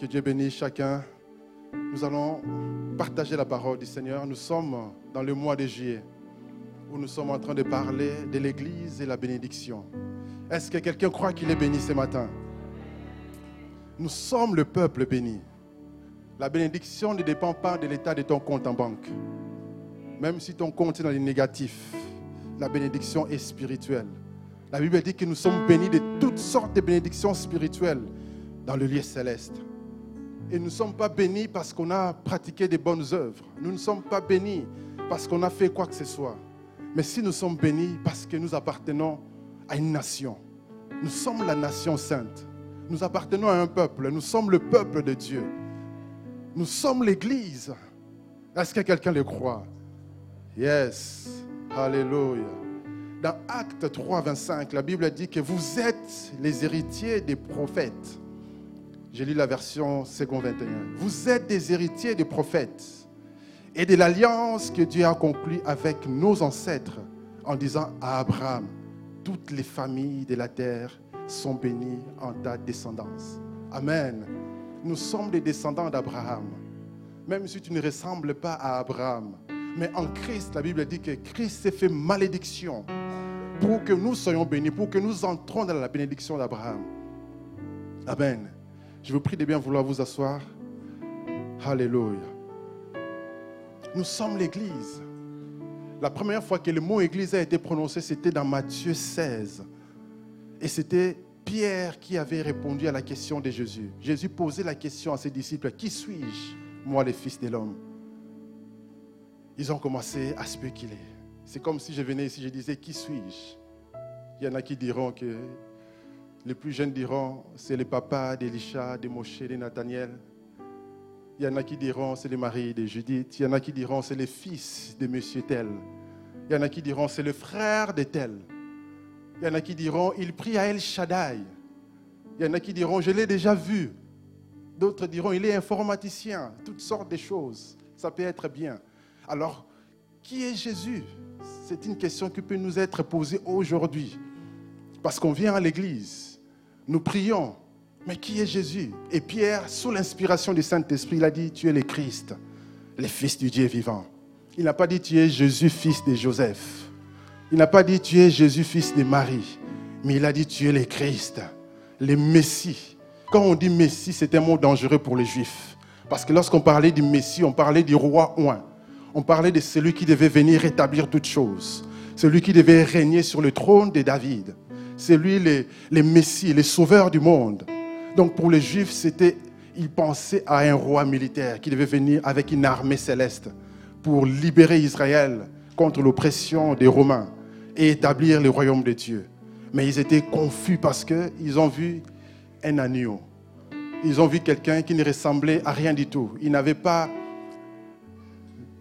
Que Dieu bénisse chacun. Nous allons partager la parole du Seigneur. Nous sommes dans le mois de juillet où nous sommes en train de parler de l'Église et la bénédiction. Est-ce que quelqu'un croit qu'il est béni ce matin? Nous sommes le peuple béni. La bénédiction ne dépend pas de l'état de ton compte en banque. Même si ton compte est dans les négatifs, la bénédiction est spirituelle. La Bible dit que nous sommes bénis de toutes sortes de bénédictions spirituelles dans le lieu céleste. Et nous ne sommes pas bénis parce qu'on a pratiqué des bonnes œuvres. Nous ne sommes pas bénis parce qu'on a fait quoi que ce soit. Mais si nous sommes bénis parce que nous appartenons à une nation. Nous sommes la nation sainte. Nous appartenons à un peuple. Nous sommes le peuple de Dieu. Nous sommes l'Église. Est-ce que quelqu'un le croit? Yes. Alléluia. Dans Acte 3, 25, la Bible dit que vous êtes les héritiers des prophètes. J'ai lu la version second 21. Vous êtes des héritiers des prophètes et de l'alliance que Dieu a conclue avec nos ancêtres en disant à Abraham, toutes les familles de la terre sont bénies en ta descendance. Amen. Nous sommes des descendants d'Abraham. Même si tu ne ressembles pas à Abraham. Mais en Christ, la Bible dit que Christ s'est fait malédiction pour que nous soyons bénis, pour que nous entrons dans la bénédiction d'Abraham. Amen. Je vous prie de bien vouloir vous asseoir. Alléluia. Nous sommes l'Église. La première fois que le mot Église a été prononcé, c'était dans Matthieu 16. Et c'était Pierre qui avait répondu à la question de Jésus. Jésus posait la question à ses disciples, Qui suis-je, moi le Fils de l'homme? Ils ont commencé à spéculer. C'est comme si je venais ici, je disais, Qui suis-je? Il y en a qui diront que les plus jeunes diront, c'est le papa d'Elisha, de Moshe, de Nathaniel. Il y en a qui diront, c'est le mari de Judith. Il y en a qui diront, c'est le fils de monsieur tel. Il y en a qui diront, c'est le frère de tel. Il y en a qui diront, il prie à El Shaddai. Il y en a qui diront, je l'ai déjà vu. D'autres diront, il est informaticien. Toutes sortes de choses. Ça peut être bien. Alors, qui est Jésus? C'est une question qui peut nous être posée aujourd'hui. Parce qu'on vient à l'église, nous prions, mais qui est Jésus? Et Pierre, sous l'inspiration du Saint-Esprit, il a dit, tu es le Christ, le Fils du Dieu vivant. Il n'a pas dit, tu es Jésus, fils de Joseph. Il n'a pas dit, tu es Jésus, fils de Marie. Mais il a dit, tu es le Christ, le Messie. Quand on dit Messie, c'est un mot dangereux pour les Juifs. Parce que lorsqu'on parlait du Messie, on parlait du roi oint. On parlait de celui qui devait venir rétablir toutes choses. Celui qui devait régner sur le trône de David. C'est lui le, le Messie, le sauveur du monde. Donc pour les Juifs, c'était, ils pensaient à un roi militaire qui devait venir avec une armée céleste pour libérer Israël contre l'oppression des Romains et établir le royaume de Dieu. Mais ils étaient confus parce qu'ils ont vu un agneau. Ils ont vu quelqu'un qui ne ressemblait à rien du tout. Il n'avait pas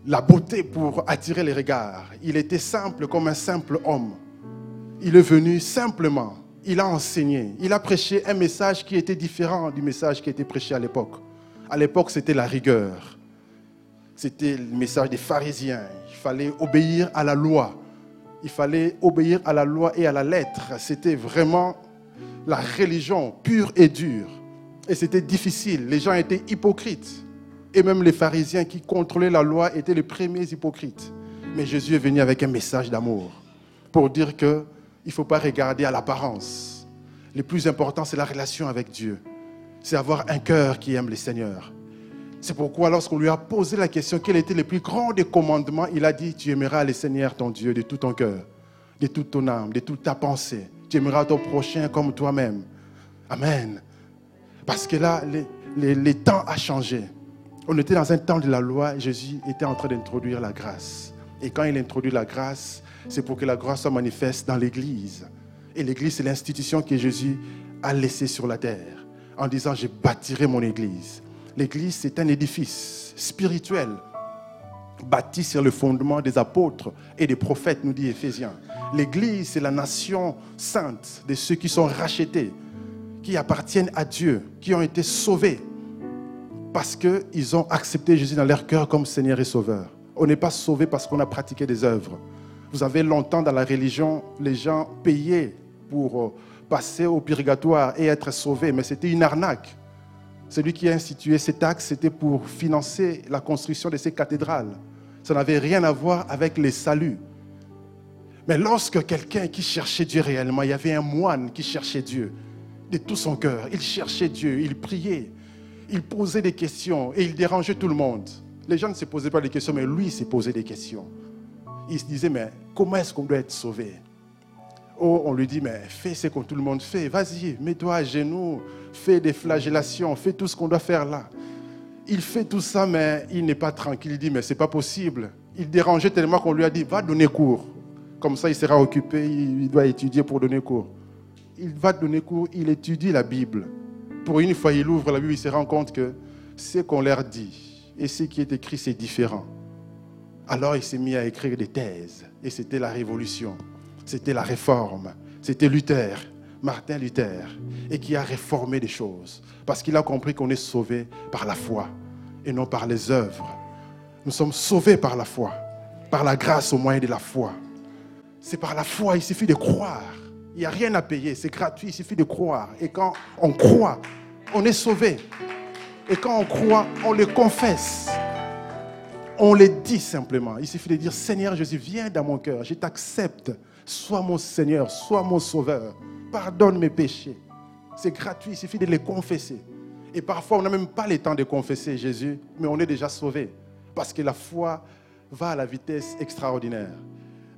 la beauté pour attirer les regards. Il était simple comme un simple homme. Il est venu simplement. Il a enseigné. Il a prêché un message qui était différent du message qui était prêché à l'époque. À l'époque, c'était la rigueur. C'était le message des pharisiens. Il fallait obéir à la loi. Il fallait obéir à la loi et à la lettre. C'était vraiment la religion pure et dure. Et c'était difficile. Les gens étaient hypocrites. Et même les pharisiens qui contrôlaient la loi étaient les premiers hypocrites. Mais Jésus est venu avec un message d'amour pour dire que il ne faut pas regarder à l'apparence. Le plus important, c'est la relation avec Dieu. C'est avoir un cœur qui aime le Seigneur. C'est pourquoi lorsqu'on lui a posé la question quel était le plus grand des commandements, il a dit, tu aimeras le Seigneur ton Dieu de tout ton cœur, de toute ton âme, de toute ta pensée. Tu aimeras ton prochain comme toi-même. Amen. Parce que là, le, temps a changé. On était dans un temps de la loi, Jésus était en train d'introduire la grâce. Et quand il introduit la grâce, c'est pour que la grâce soit manifeste dans l'Église. Et l'Église, c'est l'institution que Jésus a laissée sur la terre en disant, je bâtirai mon Église. L'Église, c'est un édifice spirituel bâti sur le fondement des apôtres et des prophètes, nous dit Éphésiens. L'Église, c'est la nation sainte de ceux qui sont rachetés, qui appartiennent à Dieu, qui ont été sauvés parce qu'ils ont accepté Jésus dans leur cœur comme Seigneur et Sauveur. On n'est pas sauvé parce qu'on a pratiqué des œuvres. Vous avez longtemps dans la religion, les gens payaient pour passer au purgatoire et être sauvés, mais c'était une arnaque. Celui qui a institué ces taxes, c'était pour financer la construction de ces cathédrales. Ça n'avait rien à voir avec les saluts. Mais lorsque quelqu'un qui cherchait Dieu réellement, il y avait un moine qui cherchait Dieu de tout son cœur. Il cherchait Dieu, il priait, il posait des questions et il dérangeait tout le monde. Les gens ne se posaient pas des questions, mais lui s'est posé des questions. Il se disait, mais comment est-ce qu'on doit être sauvé? Oh, on lui dit, mais fais ce que tout le monde fait. Vas-y, mets-toi à genoux, fais des flagellations, fais tout ce qu'on doit faire là. Il fait tout ça, mais il n'est pas tranquille. Il dit, mais c'est pas possible. Il dérangeait tellement qu'on lui a dit, va donner cours. Comme ça, il sera occupé, il doit étudier pour donner cours. Il va donner cours, il étudie la Bible. Pour une fois, il ouvre la Bible, il se rend compte que ce qu'on leur dit et ce qui est écrit, c'est différent. Alors il s'est mis à écrire des thèses. Et c'était la révolution. C'était la réforme. C'était Luther, Martin Luther, et qui a réformé des choses. Parce qu'il a compris qu'on est sauvé par la foi et non par les œuvres. Nous sommes sauvés par la foi, par la grâce au moyen de la foi. C'est par la foi, il suffit de croire. Il n'y a rien à payer, c'est gratuit, il suffit de croire. Et quand on croit, on est sauvé. Et quand on croit, on le confesse. On le dit simplement. Il suffit de dire, Seigneur Jésus, viens dans mon cœur, je t'accepte. Sois mon Seigneur, sois mon Sauveur. Pardonne mes péchés. C'est gratuit, il suffit de les confesser. Et parfois, on n'a même pas le temps de confesser Jésus, mais on est déjà sauvé. Parce que la foi va à la vitesse extraordinaire.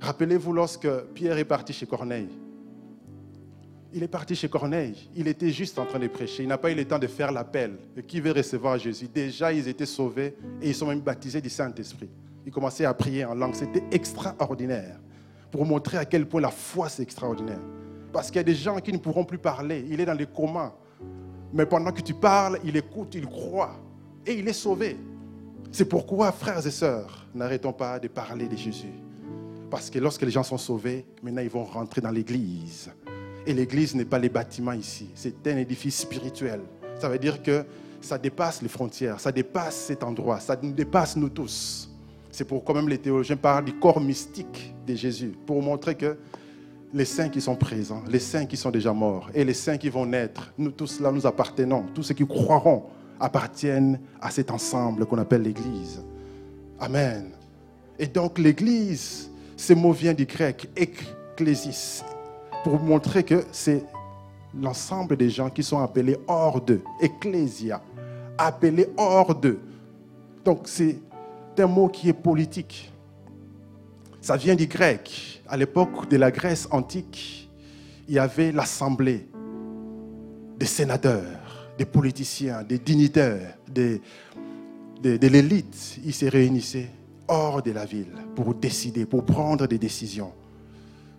Rappelez-vous lorsque Pierre est parti chez Corneille. Il est parti chez Corneille. Il était juste en train de prêcher. Il n'a pas eu le temps de faire l'appel. Qui veut recevoir Jésus? Déjà, ils étaient sauvés et ils sont même baptisés du Saint-Esprit. Ils commençaient à prier en langue. C'était extraordinaire. Pour montrer à quel point la foi, c'est extraordinaire. Parce qu'il y a des gens qui ne pourront plus parler. Il est dans les communs. Mais pendant que tu parles, il écoute, il croit. Et il est sauvé. C'est pourquoi, frères et sœurs, n'arrêtons pas de parler de Jésus. Parce que lorsque les gens sont sauvés, maintenant ils vont rentrer dans l'église. Et l'église n'est pas les bâtiments ici, c'est un édifice spirituel. Ça veut dire que ça dépasse les frontières, ça dépasse cet endroit, ça dépasse nous tous. C'est pourquoi même les théologiens parlent du corps mystique de Jésus, pour montrer que les saints qui sont présents, les saints qui sont déjà morts et les saints qui vont naître, nous tous là, nous appartenons. Tous ceux qui croiront appartiennent à cet ensemble qu'on appelle l'Église. Amen. Et donc l'Église, ce mot vient du grec ecclésis, pour montrer que c'est l'ensemble des gens qui sont appelés hors d'eux, ecclésia, appelés hors d'eux. Donc c'est un mot qui est politique. Ça vient du grec. À l'époque de la Grèce antique, il y avait l'assemblée des sénateurs, des politiciens, des dignitaires, des, de l'élite. Ils se réunissaient hors de la ville pour décider, pour prendre des décisions.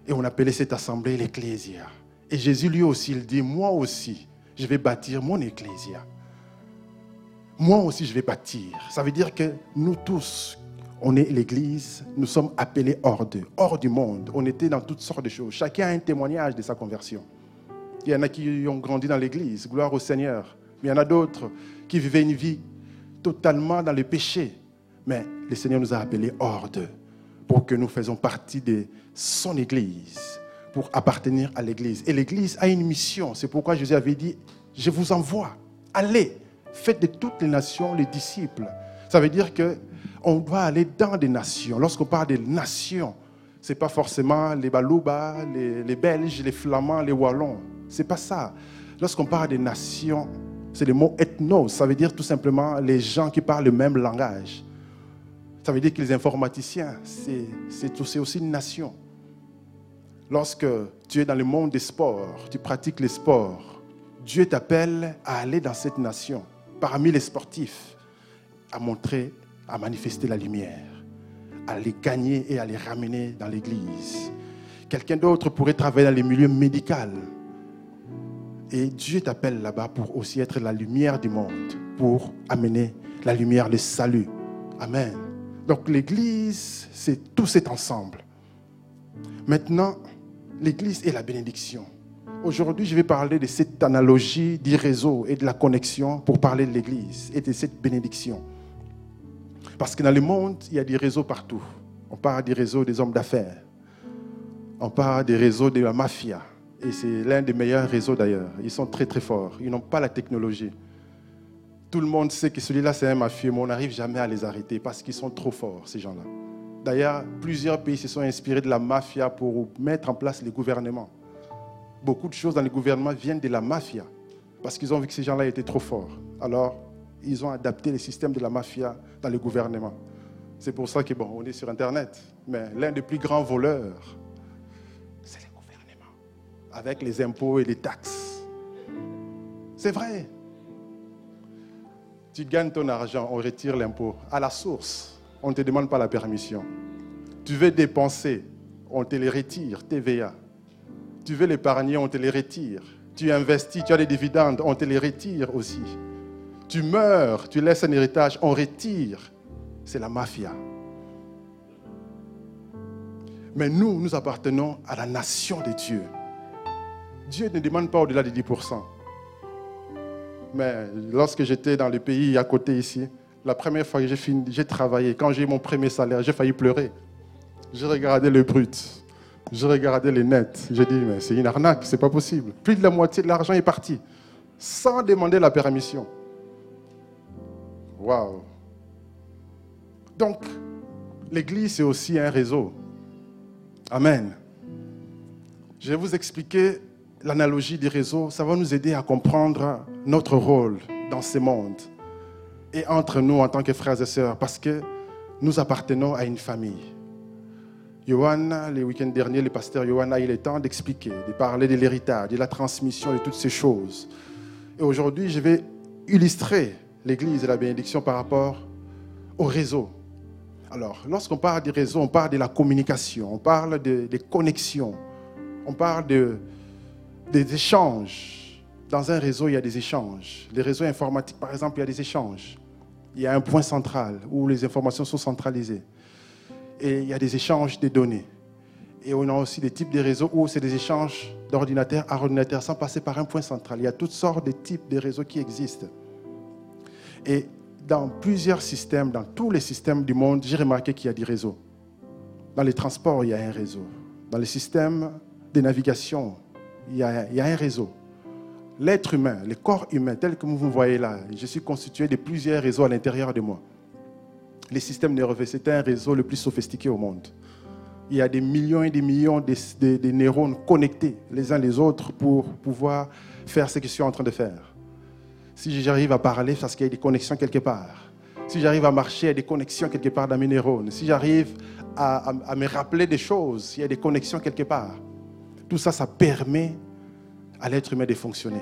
Et on appelait cette assemblée l'Ecclésia. Et Jésus lui aussi, il dit, moi aussi, je vais bâtir mon Ecclésia. Moi aussi, je vais bâtir. Ça veut dire que nous tous, on est l'Église, nous sommes appelés hors d'eux, hors du monde. On était dans toutes sortes de choses. Chacun a un témoignage de sa conversion. Il y en a qui ont grandi dans l'Église, gloire au Seigneur. Mais il y en a d'autres qui vivaient une vie totalement dans le péché. Mais le Seigneur nous a appelés hors d'eux pour que nous faisions partie de son Église, pour appartenir à l'Église. Et l'Église a une mission. C'est pourquoi Jésus avait dit, je vous envoie, allez, faites de toutes les nations les disciples. Ça veut dire que on doit aller dans des nations. Lorsqu'on parle des nations, ce n'est pas forcément les Balouba, les, Belges, les Flamands, les Wallons. Ce n'est pas ça. Lorsqu'on parle des nations, c'est le mot ethnos. Ça veut dire tout simplement les gens qui parlent le même langage. Ça veut dire que les informaticiens, c'est aussi une nation. Lorsque tu es dans le monde des sports, tu pratiques les sports, Dieu t'appelle à aller dans cette nation, parmi les sportifs, à montrer, à manifester la lumière, à les gagner et à les ramener dans l'église. Quelqu'un d'autre pourrait travailler dans les milieux médicaux. Et Dieu t'appelle là-bas pour aussi être la lumière du monde, pour amener la lumière, le salut. Amen. Donc l'Église, c'est tout cet ensemble. Maintenant, l'Église est la bénédiction. Aujourd'hui, je vais parler de cette analogie du réseau et de la connexion pour parler de l'Église et de cette bénédiction. Parce que dans le monde, il y a des réseaux partout. On parle des réseaux des hommes d'affaires. On parle des réseaux de la mafia. Et c'est l'un des meilleurs réseaux d'ailleurs. Ils sont très très forts. Ils n'ont pas la technologie. Tout le monde sait que celui-là, c'est un mafieux, mais on n'arrive jamais à les arrêter parce qu'ils sont trop forts, ces gens-là. D'ailleurs, plusieurs pays se sont inspirés de la mafia pour mettre en place les gouvernements. Beaucoup de choses dans les gouvernements viennent de la mafia parce qu'ils ont vu que ces gens-là étaient trop forts. Alors, ils ont adapté les systèmes de la mafia dans les gouvernements. C'est pour ça que, bon, on est sur Internet, mais l'un des plus grands voleurs, c'est les gouvernements, avec les impôts et les taxes. C'est vrai. Tu gagnes ton argent, on retire l'impôt. À la source, on ne te demande pas la permission. Tu veux dépenser, on te les retire, TVA. Tu veux l'épargner, on te les retire. Tu investis, tu as des dividendes, on te les retire aussi. Tu meurs, tu laisses un héritage, on retire. C'est la mafia. Mais nous, nous appartenons à la nation de Dieu. Dieu ne demande pas au-delà de 10%. Mais lorsque j'étais dans le pays à côté ici, la première fois que j'ai travaillé, quand j'ai eu mon premier salaire, j'ai failli pleurer. J'ai regardé le brut, j'ai regardé les nets. J'ai dit, mais c'est une arnaque, c'est pas possible. Plus de la moitié de l'argent est parti, sans demander la permission. Waouh! Donc, l'Église, c'est aussi un réseau. Amen. Je vais vous expliquer l'analogie des réseaux, ça va nous aider à comprendre notre rôle dans ce monde et entre nous en tant que frères et sœurs, parce que nous appartenons à une famille. Johan, les week-ends derniers, le pasteur Johan a eu le temps d'expliquer, de parler de l'héritage, de la transmission, de toutes ces choses. Et aujourd'hui, je vais illustrer l'Église et la bénédiction par rapport au réseau. Alors, lorsqu'on parle du réseau, on parle de la communication, on parle des connexions, on parle de, des échanges. Dans un réseau, il y a des échanges. Les réseaux informatiques, par exemple, il y a des échanges. Il y a un point central où les informations sont centralisées. Et il y a des échanges de données. Et on a aussi des types de réseaux où c'est des échanges d'ordinateur à ordinateur sans passer par un point central. Il y a toutes sortes de types de réseaux qui existent. Et dans plusieurs systèmes, dans tous les systèmes du monde, j'ai remarqué qu'il y a des réseaux. Dans les transports, il y a un réseau. Dans les systèmes de navigation, il y a, un réseau. L'être humain, le corps humain, tel que vous me voyez là, je suis constitué de plusieurs réseaux à l'intérieur de moi. Les systèmes nerveux, c'est un réseau le plus sophistiqué au monde. Il y a des millions et des millions de, neurones connectés les uns les autres pour pouvoir faire ce que je suis en train de faire. Si j'arrive à parler, parce qu'il y a des connexions quelque part. Si j'arrive à marcher, il y a des connexions quelque part dans mes neurones. Si j'arrive à me rappeler des choses, il y a des connexions quelque part. Tout ça, ça permet à l'être humain de fonctionner.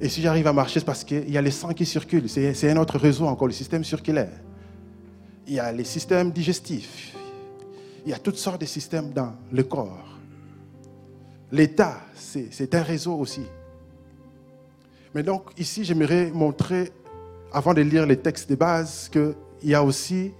Et si j'arrive à marcher, c'est parce qu'il y a le sang qui circule. C'est un autre réseau encore, le système circulaire. Il y a les systèmes digestifs. Il y a toutes sortes de systèmes dans le corps. L'État, c'est un réseau aussi. Mais donc, ici, j'aimerais montrer, avant de lire les textes de base, qu'il y a aussi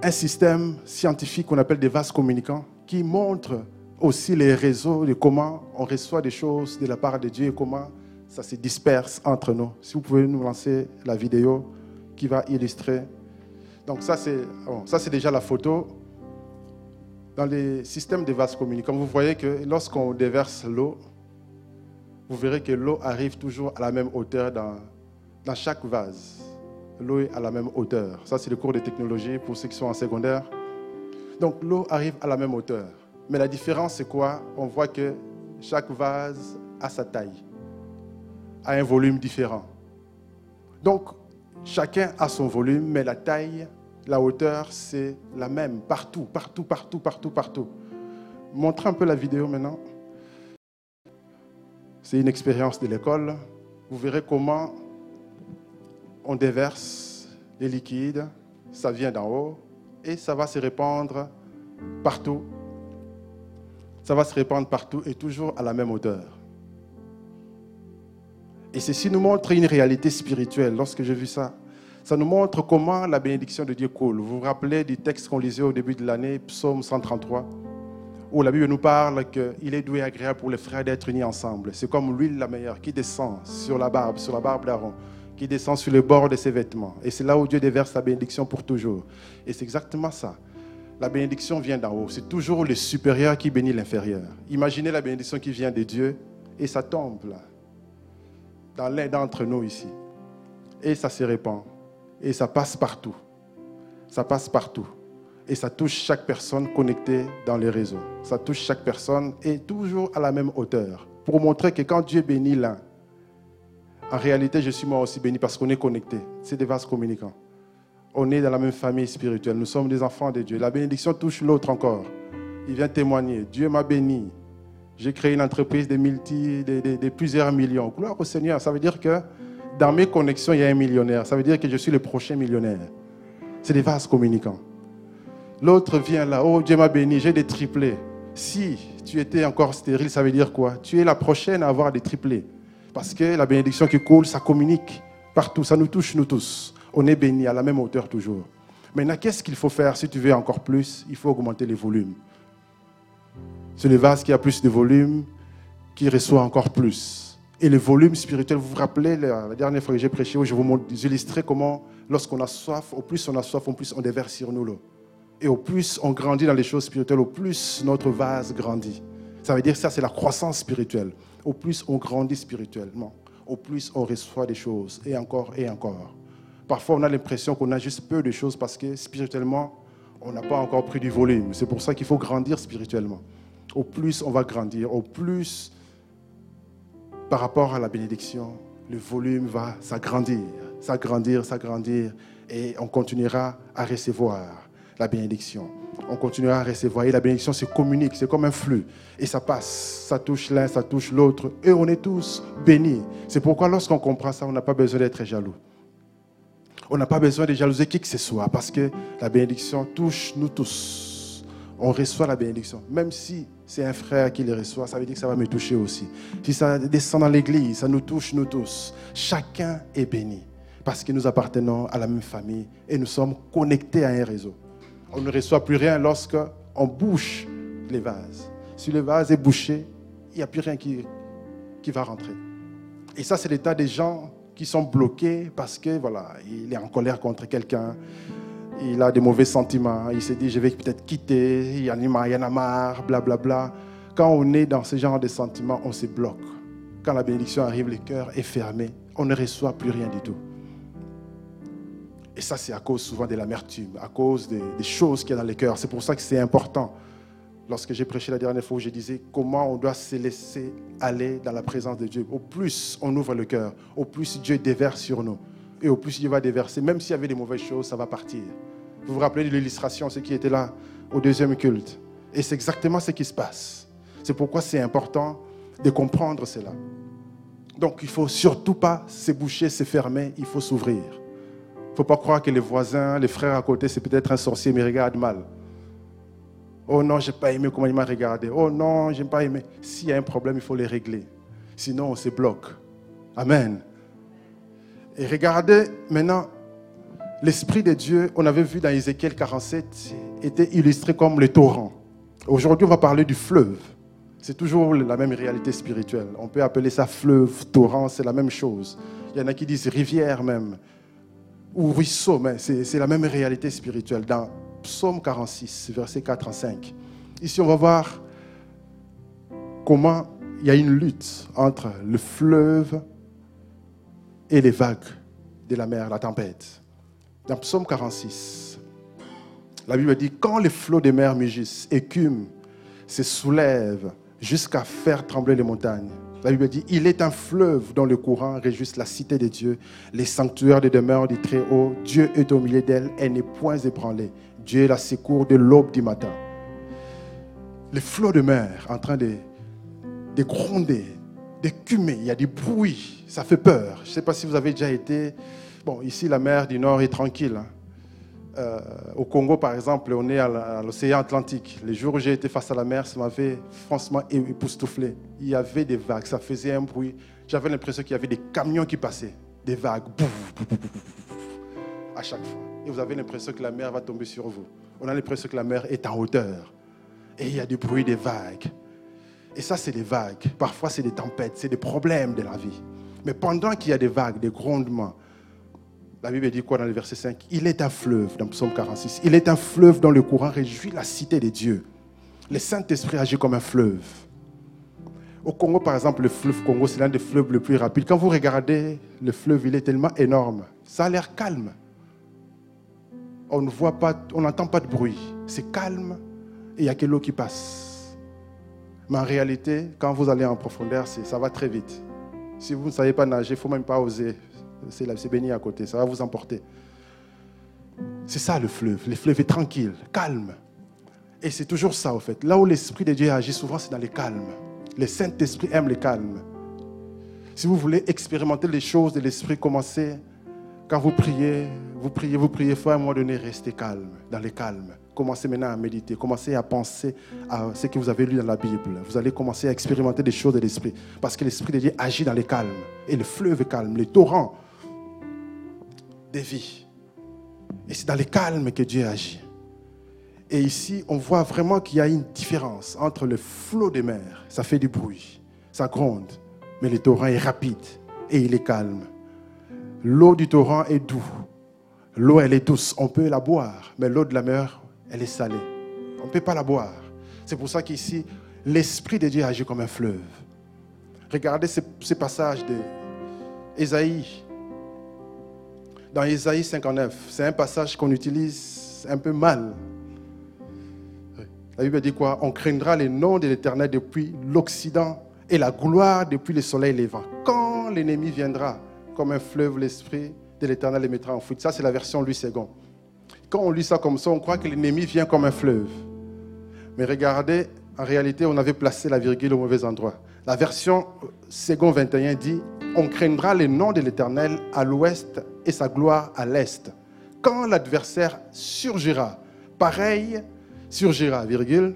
un système scientifique qu'on appelle des vases communicants qui montre aussi les réseaux de comment on reçoit des choses de la part de Dieu et comment ça se disperse entre nous. Si vous pouvez nous lancer la vidéo qui va illustrer. Donc ça c'est ça c'est déjà la photo. Dans les systèmes de vases communicants, vous voyez que lorsqu'on déverse l'eau, vous verrez que l'eau arrive toujours à la même hauteur dans, dans chaque vase. L'eau est à la même hauteur. Ça, c'est le cours de technologie pour ceux qui sont en secondaire. Donc, l'eau arrive à la même hauteur. Mais la différence, c'est quoi? On voit que chaque vase a sa taille, a un volume différent. Donc, chacun a son volume, mais la taille, la hauteur, c'est la même partout, partout, partout, partout, partout. Montrez un peu la vidéo maintenant. C'est une expérience de l'école. Vous verrez comment on déverse les liquides. Ça vient d'en haut et ça va se répandre partout ça va se répandre partout et toujours à la même hauteur. Et ceci nous montre une réalité spirituelle. Lorsque j'ai vu ça, ça nous montre comment la bénédiction de Dieu coule. Vous vous rappelez du texte qu'on lisait au début de l'année, Psaume 133, où la Bible nous parle qu'il est doué et agréable pour les frères d'être unis ensemble. C'est comme l'huile la meilleure qui descend sur la barbe, sur la barbe d'Aaron, qui descend sur le bord de ses vêtements. Et c'est là où Dieu déverse sa bénédiction pour toujours. Et c'est exactement ça la bénédiction vient d'en haut. C'est toujours le supérieur qui bénit l'inférieur. Imaginez la bénédiction qui vient de Dieu et ça tombe dans l'un d'entre nous ici. Et ça se répand. Et ça passe partout. Ça passe partout. Et ça touche chaque personne connectée dans les réseaux. Ça touche chaque personne et toujours à la même hauteur. Pour montrer que quand Dieu bénit l'un, en réalité, je suis moi aussi béni parce qu'on est connecté. C'est des vases communicants. On est dans la même famille spirituelle. Nous sommes des enfants de Dieu. La bénédiction touche l'autre encore. Il vient témoigner. Dieu m'a béni. J'ai créé une entreprise de, multi, de, plusieurs millions. Gloire au Seigneur. Ça veut dire que dans mes connexions, il y a un millionnaire. Ça veut dire que je suis le prochain millionnaire. C'est des vases communicants. L'autre vient là. Oh, Dieu m'a béni. J'ai des triplés. Si tu étais encore stérile, ça veut dire quoi? Tu es la prochaine à avoir des triplés. Parce que la bénédiction qui coule, ça communique partout. Ça nous touche, nous tous. On est bénis à la même hauteur toujours. Maintenant, qu'est-ce qu'il faut faire si tu veux encore plus? Il faut augmenter les volumes. C'est le vase qui a plus de volume qui reçoit encore plus. Et le volume spirituel, vous vous rappelez, la dernière fois que j'ai prêché, je vous illustrais comment, lorsqu'on a soif, au plus on a soif, au plus on déverse sur nous l'eau. Et au plus on grandit dans les choses spirituelles, au plus notre vase grandit. Ça veut dire que ça, c'est la croissance spirituelle. Au plus on grandit spirituellement, au plus on reçoit des choses, et encore et encore. Parfois, on a l'impression qu'on a juste peu de choses parce que spirituellement, on n'a pas encore pris du volume. C'est pour ça qu'il faut grandir spirituellement. Au plus on va grandir, au plus par rapport à la bénédiction, le volume va s'agrandir, s'agrandir, s'agrandir, et on continuera à recevoir la bénédiction. On continuera à recevoir. Et la bénédiction se communique, c'est comme un flux. Et ça passe, ça touche l'un, ça touche l'autre. Et on est tous bénis. C'est pourquoi lorsqu'on comprend ça, on n'a pas besoin d'être jaloux. On n'a pas besoin de jalouser qui que ce soit parce que la bénédiction touche nous tous. On reçoit la bénédiction. Même si c'est un frère qui le reçoit, ça veut dire que ça va me toucher aussi. Si ça descend dans l'église, ça nous touche nous tous. Chacun est béni parce que nous appartenons à la même famille et nous sommes connectés à un réseau. On ne reçoit plus rien lorsque on bouche les vases. Si le vase est bouché, il n'y a plus rien qui, qui va rentrer. Et ça, c'est l'état des gens qui sont bloqués parce que voilà, il est en colère contre quelqu'un, il a des mauvais sentiments, il se dit je vais peut-être quitter, il y en a marre, blablabla. Bla, bla. Quand on est dans ce genre de sentiments, on se bloque. Quand la bénédiction arrive, le cœur est fermé, on ne reçoit plus rien du tout. Et ça, c'est à cause souvent de l'amertume, à cause des choses qu'il y a dans le cœur. C'est pour ça que c'est important lorsque j'ai prêché la dernière fois, je disais comment on doit se laisser aller dans la présence de Dieu. Au plus on ouvre le cœur, au plus Dieu déverse sur nous. Et au plus Dieu va déverser, même s'il y avait des mauvaises choses, ça va partir. Vous vous rappelez de l'illustration, ce qui était là au deuxième culte. Et c'est exactement ce qui se passe. C'est pourquoi c'est important de comprendre cela. Donc il ne faut surtout pas se boucher, se fermer, il faut s'ouvrir. Il ne faut pas croire que les voisins, les frères à côté, c'est peut-être un sorcier, mais regarde mal. Oh non, je n'ai pas aimé comment il m'a regardé. Oh non, je n'ai pas aimé. S'il y a un problème, il faut les régler. Sinon, on se bloque. Amen. Et regardez maintenant, l'Esprit de Dieu, on avait vu dans Ézéchiel 47, était illustré comme le torrent. Aujourd'hui, on va parler du fleuve. C'est toujours la même réalité spirituelle. On peut appeler ça fleuve, torrent, c'est la même chose. Il y en a qui disent rivière même, ou ruisseau, mais c'est la même réalité spirituelle. Dans psaume 46, versets 4 à 5. Ici, on va voir comment il y a une lutte entre le fleuve et les vagues de la mer, la tempête. Dans psaume 46, la Bible dit, quand les flots des mers mugissent, écument, se soulèvent jusqu'à faire trembler les montagnes. La Bible dit, il est un fleuve dont le courant réjouisse la cité de Dieu, les sanctuaires des demeures du Très-Haut. Dieu est au milieu d'elle, elle n'est point ébranlée. Dieu la secours de l'aube du matin. Les flots de mer en train de, de gronder, d'écumer, il y a des bruits, ça fait peur. Je ne sais pas si vous avez déjà été. Bon, ici, la mer du Nord est tranquille. Hein. Euh, au Congo, par exemple, on est à l'océan Atlantique. Les jours où j'ai été face à la mer, ça m'avait franchement époustouflé. Il y avait des vagues, ça faisait un bruit. J'avais l'impression qu'il y avait des camions qui passaient, des vagues, à chaque fois et vous avez l'impression que la mer va tomber sur vous. On a l'impression que la mer est en hauteur. Et il y a du bruit des vagues. Et ça, c'est des vagues. Parfois, c'est des tempêtes, c'est des problèmes de la vie. Mais pendant qu'il y a des vagues, des grondements, la Bible dit quoi dans le verset 5 Il est un fleuve, dans Psaume 46. Il est un fleuve dont le courant réjouit la cité des dieux. Le Saint-Esprit agit comme un fleuve. Au Congo, par exemple, le fleuve Congo, c'est l'un des fleuves les plus rapides. Quand vous regardez le fleuve, il est tellement énorme. Ça a l'air calme. On ne voit pas, on n'entend pas de bruit. C'est calme et il y a que l'eau qui passe. Mais en réalité, quand vous allez en profondeur, ça va très vite. Si vous ne savez pas nager, il ne faut même pas oser. C'est béni à côté, ça va vous emporter. C'est ça le fleuve. Le fleuve est tranquille, calme. Et c'est toujours ça, au fait. Là où l'Esprit de Dieu agit souvent, c'est dans le calme. Le Saint-Esprit aime le calme. Si vous voulez expérimenter les choses de l'Esprit, commencez. Quand vous priez, vous priez, vous priez, faut à un moment donné rester calme, dans le calme. Commencez maintenant à méditer, commencez à penser à ce que vous avez lu dans la Bible. Vous allez commencer à expérimenter des choses de l'Esprit. Parce que l'Esprit de Dieu agit dans le calme. Et le fleuve calme, les torrents des vies. Et c'est dans le calme que Dieu agit. Et ici, on voit vraiment qu'il y a une différence entre le flot des mers, ça fait du bruit, ça gronde, mais le torrent est rapide et il est calme. L'eau du torrent est douce. L'eau, elle est douce, on peut la boire, mais l'eau de la mer, elle est salée. On ne peut pas la boire. C'est pour ça qu'ici, l'Esprit de Dieu agit comme un fleuve. Regardez ce, passage d'Ésaïe. Dans Ésaïe 59, c'est un passage qu'on utilise un peu mal la Bible dit quoi? On craindra les noms de l'Éternel depuis l'Occident et la gloire depuis le soleil levant. Quand l'ennemi viendra, comme un fleuve, l'Esprit l'Éternel les mettra en fuite. Ça, c'est la version Louis II. Quand on lit ça comme ça, on croit que l'ennemi vient comme un fleuve. Mais regardez, en réalité, on avait placé la virgule au mauvais endroit. La version second 21 dit On craindra les noms de l'Éternel à l'ouest et sa gloire à l'est. Quand l'adversaire surgira, pareil surgira, virgule,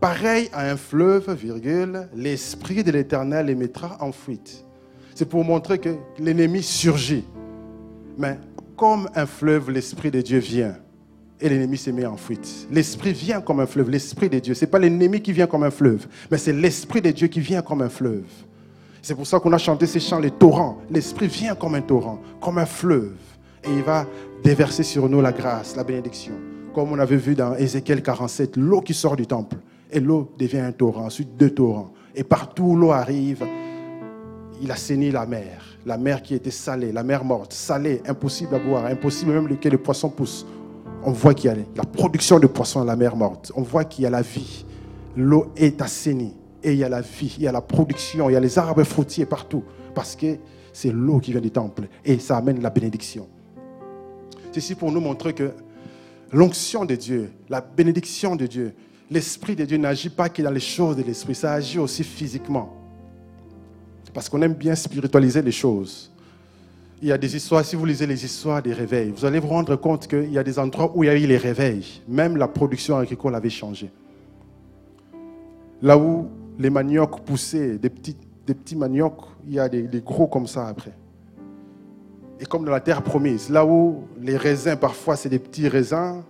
pareil à un fleuve, virgule, l'Esprit de l'Éternel les mettra en fuite. C'est pour montrer que l'ennemi surgit. Mais comme un fleuve, l'Esprit de Dieu vient et l'ennemi se met en fuite. L'Esprit vient comme un fleuve, l'Esprit de Dieu. Ce n'est pas l'ennemi qui vient comme un fleuve, mais c'est l'Esprit de Dieu qui vient comme un fleuve. C'est pour ça qu'on a chanté ces chants, les torrents. L'Esprit vient comme un torrent, comme un fleuve. Et il va déverser sur nous la grâce, la bénédiction comme on avait vu dans Ézéchiel 47, l'eau qui sort du temple. Et l'eau devient un torrent, ensuite deux torrents. Et partout où l'eau arrive, il assainit la mer. La mer qui était salée, la mer morte, salée, impossible à boire, impossible même que les poissons poussent. On voit qu'il y a la production de poissons dans la mer morte. On voit qu'il y a la vie. L'eau est assainie. Et il y a la vie, il y a la production, il y a les arbres fruitiers partout. Parce que c'est l'eau qui vient du temple. Et ça amène la bénédiction. Ceci pour nous montrer que l'onction de Dieu, la bénédiction de Dieu, l'Esprit de Dieu n'agit pas que dans les choses de l'Esprit, ça agit aussi physiquement. Parce qu'on aime bien spiritualiser les choses. Il y a des histoires, si vous lisez les histoires des réveils, vous allez vous rendre compte qu'il y a des endroits où il y a eu les réveils. Même la production agricole avait changé. Là où les maniocs poussaient, des petits, des maniocs, il y a des, gros comme ça après et comme dans la terre promise, là où les raisins, parfois c'est des petits raisins,